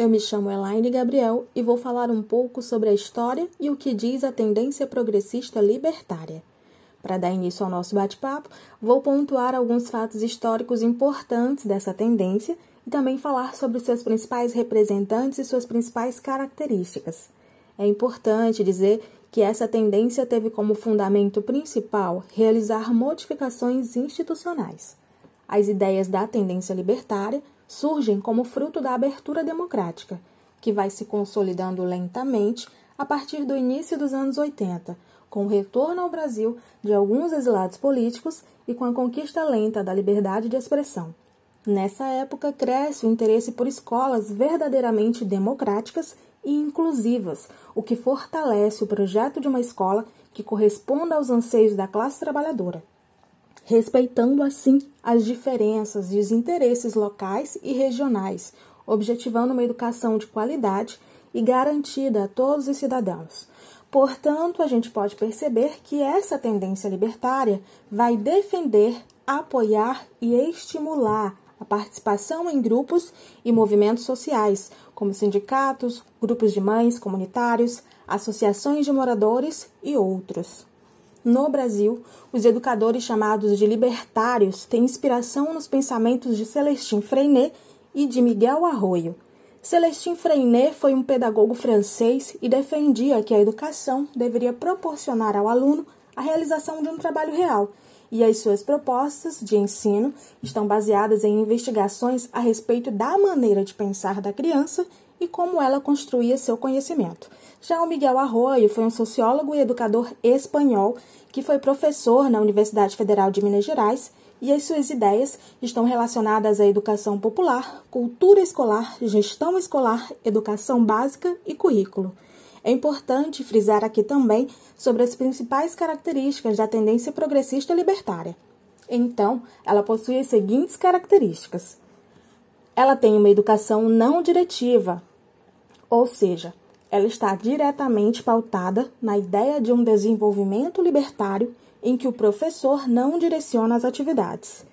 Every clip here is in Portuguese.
Eu me chamo Elaine Gabriel e vou falar um pouco sobre a história e o que diz a tendência progressista libertária. Para dar início ao nosso bate-papo, vou pontuar alguns fatos históricos importantes dessa tendência e também falar sobre seus principais representantes e suas principais características. É importante dizer que essa tendência teve como fundamento principal realizar modificações institucionais. As ideias da tendência libertária surgem como fruto da abertura democrática, que vai se consolidando lentamente a partir do início dos anos 80, com o retorno ao Brasil de alguns exilados políticos e com a conquista lenta da liberdade de expressão. Nessa época, cresce o interesse por escolas verdadeiramente democráticas e inclusivas, o que fortalece o projeto de uma escola que corresponda aos anseios da classe trabalhadora, respeitando assim as diferenças e os interesses locais e regionais, objetivando uma educação de qualidade e garantida a todos os cidadãos. Portanto, a gente pode perceber que essa tendência libertária vai defender, apoiar e estimular a participação em grupos e movimentos sociais, como sindicatos, grupos de mães comunitários, associações de moradores e outros. No Brasil, os educadores chamados de libertários têm inspiração nos pensamentos de Celestin Freinet e de Miguel Arroyo. Celestin Freinet foi um pedagogo francês e defendia que a educação deveria proporcionar ao aluno a realização de um trabalho real e as suas propostas de ensino estão baseadas em investigações a respeito da maneira de pensar da criança e como ela construía seu conhecimento. Já o Miguel Arroyo foi um sociólogo e educador espanhol que foi professor na Universidade Federal de Minas Gerais e as suas ideias estão relacionadas à educação popular, cultura escolar, gestão escolar, educação básica e currículo. É importante frisar aqui também sobre as principais características da tendência progressista libertária. Então, ela possui as seguintes características: ela tem uma educação não diretiva, ou seja, ela está diretamente pautada na ideia de um desenvolvimento libertário em que o professor não direciona as atividades.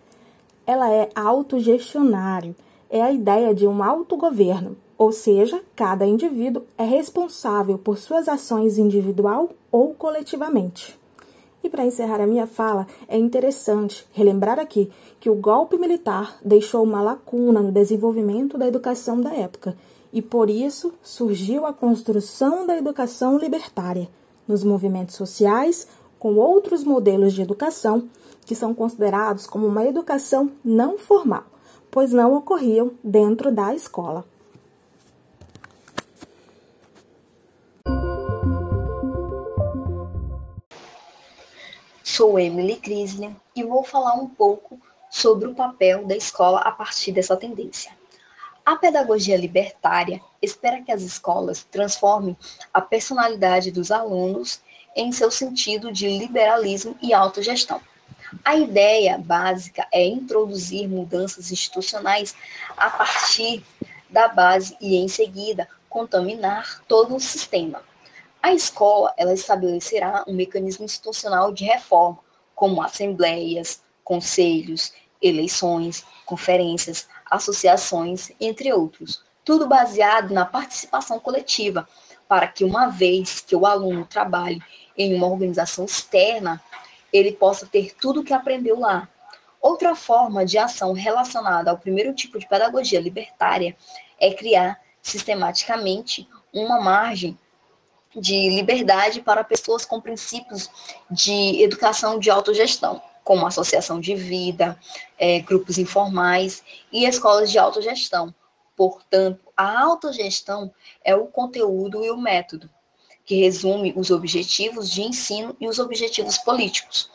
Ela é autogestionário, é a ideia de um autogoverno, ou seja, cada indivíduo é responsável por suas ações individual ou coletivamente. E para encerrar a minha fala, é interessante relembrar aqui que o golpe militar deixou uma lacuna no desenvolvimento da educação da época, e por isso surgiu a construção da educação libertária nos movimentos sociais, com outros modelos de educação que são considerados como uma educação não formal, pois não ocorriam dentro da escola. Sou Emily Crisler e vou falar um pouco sobre o papel da escola a partir dessa tendência. A pedagogia libertária espera que as escolas transformem a personalidade dos alunos em seu sentido de liberalismo e autogestão. A ideia básica é introduzir mudanças institucionais a partir da base e, em seguida, contaminar todo o sistema. A escola ela estabelecerá um mecanismo institucional de reforma, como assembleias, conselhos, eleições, conferências, associações, entre outros. Tudo baseado na participação coletiva, para que uma vez que o aluno trabalhe em uma organização externa, ele possa ter tudo o que aprendeu lá. Outra forma de ação relacionada ao primeiro tipo de pedagogia libertária é criar sistematicamente uma margem de liberdade para pessoas com princípios de educação de autogestão, como associação de vida, é, grupos informais e escolas de autogestão. Portanto, a autogestão é o conteúdo e o método, que resume os objetivos de ensino e os objetivos políticos.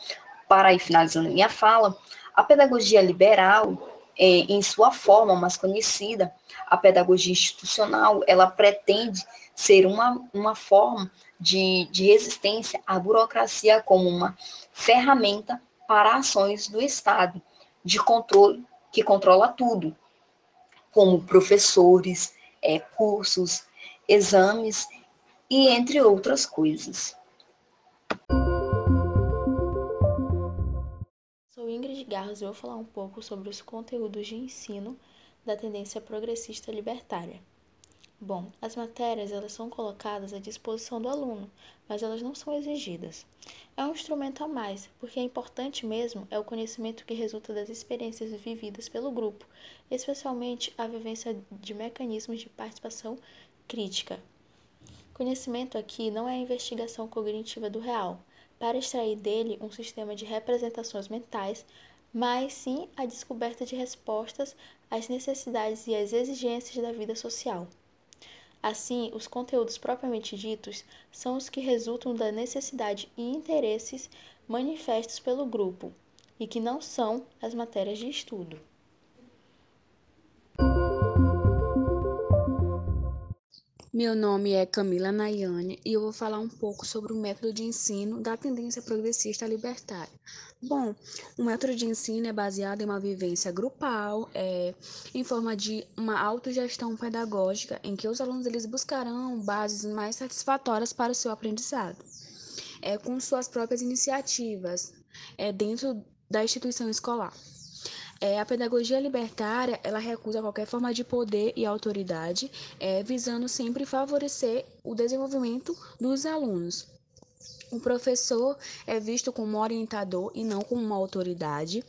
Para ir finalizando minha fala, a pedagogia liberal, é, em sua forma mais conhecida, a pedagogia institucional, ela pretende ser uma, uma forma de, de resistência à burocracia como uma ferramenta para ações do Estado de controle que controla tudo, como professores, é, cursos, exames e entre outras coisas. Sou Ingrid Garros e vou falar um pouco sobre os conteúdos de ensino da tendência progressista libertária. Bom, as matérias elas são colocadas à disposição do aluno, mas elas não são exigidas. É um instrumento a mais, porque é importante mesmo é o conhecimento que resulta das experiências vividas pelo grupo, especialmente a vivência de mecanismos de participação crítica. Conhecimento aqui não é a investigação cognitiva do real, para extrair dele um sistema de representações mentais, mas sim a descoberta de respostas às necessidades e às exigências da vida social. Assim, os conteúdos propriamente ditos são os que resultam da necessidade e interesses manifestos pelo grupo, e que não são as matérias de estudo. Meu nome é Camila Nayane e eu vou falar um pouco sobre o método de ensino da tendência progressista libertária. Bom, o método de ensino é baseado em uma vivência grupal, é, em forma de uma autogestão pedagógica, em que os alunos eles buscarão bases mais satisfatórias para o seu aprendizado, é, com suas próprias iniciativas é, dentro da instituição escolar. É, a pedagogia libertária ela recusa qualquer forma de poder e autoridade, é, visando sempre favorecer o desenvolvimento dos alunos. O professor é visto como orientador e não como uma autoridade,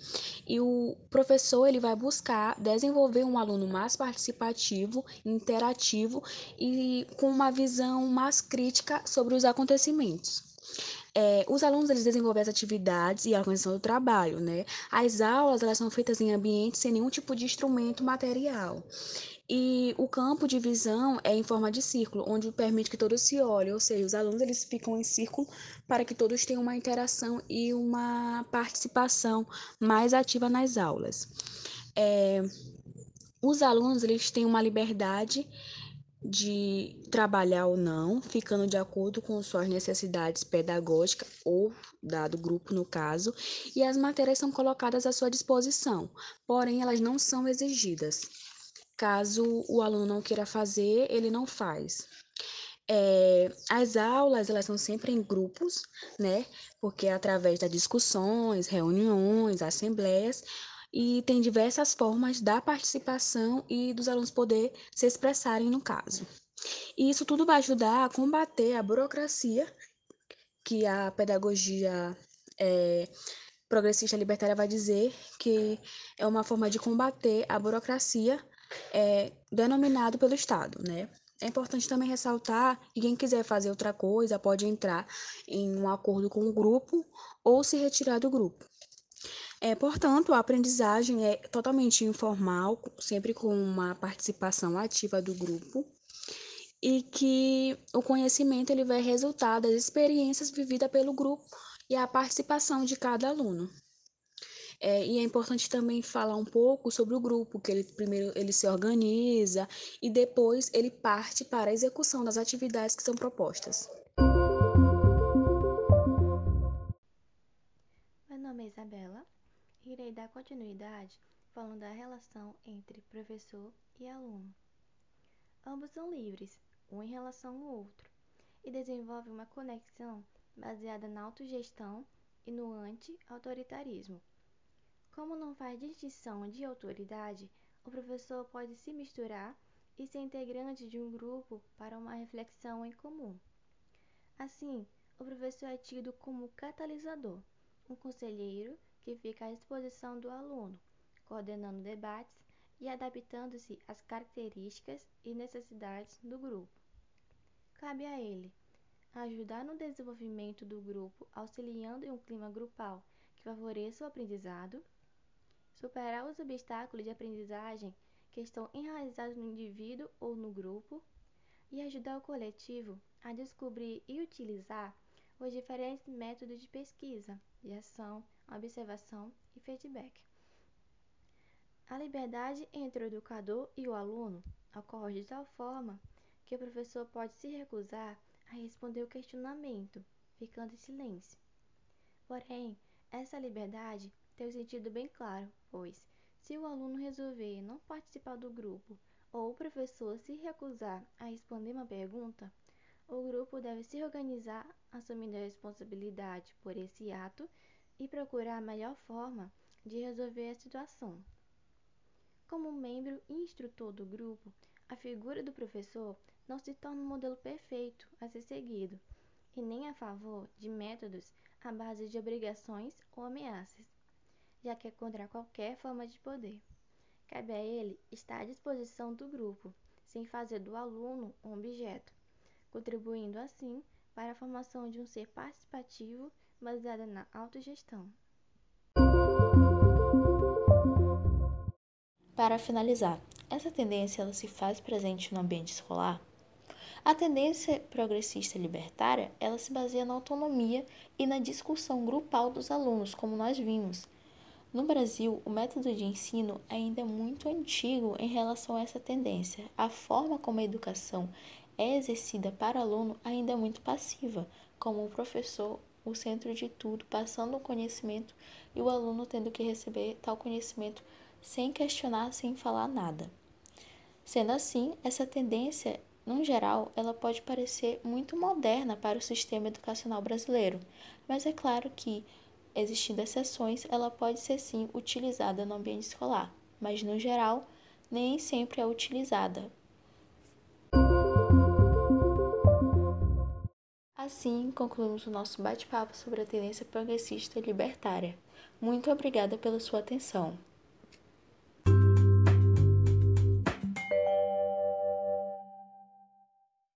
e o professor ele vai buscar desenvolver um aluno mais participativo, interativo e com uma visão mais crítica sobre os acontecimentos. É, os alunos eles desenvolvem as atividades e a organização do trabalho, né? As aulas elas são feitas em ambientes sem nenhum tipo de instrumento material. E o campo de visão é em forma de círculo, onde permite que todos se olhem, ou seja, os alunos eles ficam em círculo para que todos tenham uma interação e uma participação mais ativa nas aulas. É, os alunos eles têm uma liberdade de trabalhar ou não, ficando de acordo com suas necessidades pedagógicas ou dado grupo no caso, e as matérias são colocadas à sua disposição, porém elas não são exigidas. Caso o aluno não queira fazer, ele não faz. É, as aulas elas são sempre em grupos, né? Porque é através das discussões, reuniões, assembleias, e tem diversas formas da participação e dos alunos poder se expressarem no caso. E isso tudo vai ajudar a combater a burocracia que a pedagogia é, progressista libertária vai dizer que é uma forma de combater a burocracia é, denominado pelo Estado, né? É importante também ressaltar que quem quiser fazer outra coisa pode entrar em um acordo com o grupo ou se retirar do grupo. É, portanto, a aprendizagem é totalmente informal, sempre com uma participação ativa do grupo, e que o conhecimento ele vai resultar das experiências vividas pelo grupo e a participação de cada aluno. É, e é importante também falar um pouco sobre o grupo, que ele primeiro ele se organiza e depois ele parte para a execução das atividades que são propostas. Meu nome é Isabela irei dar continuidade falando da relação entre professor e aluno. Ambos são livres, um em relação ao outro, e desenvolvem uma conexão baseada na autogestão e no anti-autoritarismo. Como não faz distinção de autoridade, o professor pode se misturar e ser integrante de um grupo para uma reflexão em comum. Assim, o professor é tido como catalisador, um conselheiro que fica à disposição do aluno, coordenando debates e adaptando-se às características e necessidades do grupo. Cabe a ele ajudar no desenvolvimento do grupo, auxiliando em um clima grupal que favoreça o aprendizado, superar os obstáculos de aprendizagem que estão enraizados no indivíduo ou no grupo e ajudar o coletivo a descobrir e utilizar os diferentes métodos de pesquisa, de ação observação e feedback. A liberdade entre o educador e o aluno ocorre de tal forma que o professor pode se recusar a responder o questionamento, ficando em silêncio. Porém, essa liberdade tem um sentido bem claro, pois, se o aluno resolver não participar do grupo ou o professor se recusar a responder uma pergunta, o grupo deve se organizar assumindo a responsabilidade por esse ato e procurar a melhor forma de resolver a situação. Como membro e instrutor do grupo, A figura do professor não se torna um modelo perfeito a ser seguido, e nem a favor de métodos à base de obrigações ou ameaças, já que é contra qualquer forma de poder. Cabe a ele estar à disposição do grupo, sem fazer do aluno um objeto, contribuindo assim para a formação de um ser participativo baseado na autogestão. Para finalizar, essa tendência ela se faz presente no ambiente escolar? A tendência progressista libertária, ela se baseia na autonomia e na discussão grupal dos alunos, como nós vimos. No Brasil, o método de ensino ainda é muito antigo em relação a essa tendência. A forma como a educação é exercida para aluno ainda é muito passiva, como o professor, o centro de tudo, passando o conhecimento e o aluno tendo que receber tal conhecimento sem questionar, sem falar nada. Sendo assim, essa tendência, no geral, ela pode parecer muito moderna para o sistema educacional brasileiro, mas é claro que, existindo exceções, ela pode ser sim utilizada no ambiente escolar, mas no geral, nem sempre é utilizada. Assim, concluímos o nosso bate-papo sobre a tendência progressista libertária. Muito obrigada pela sua atenção.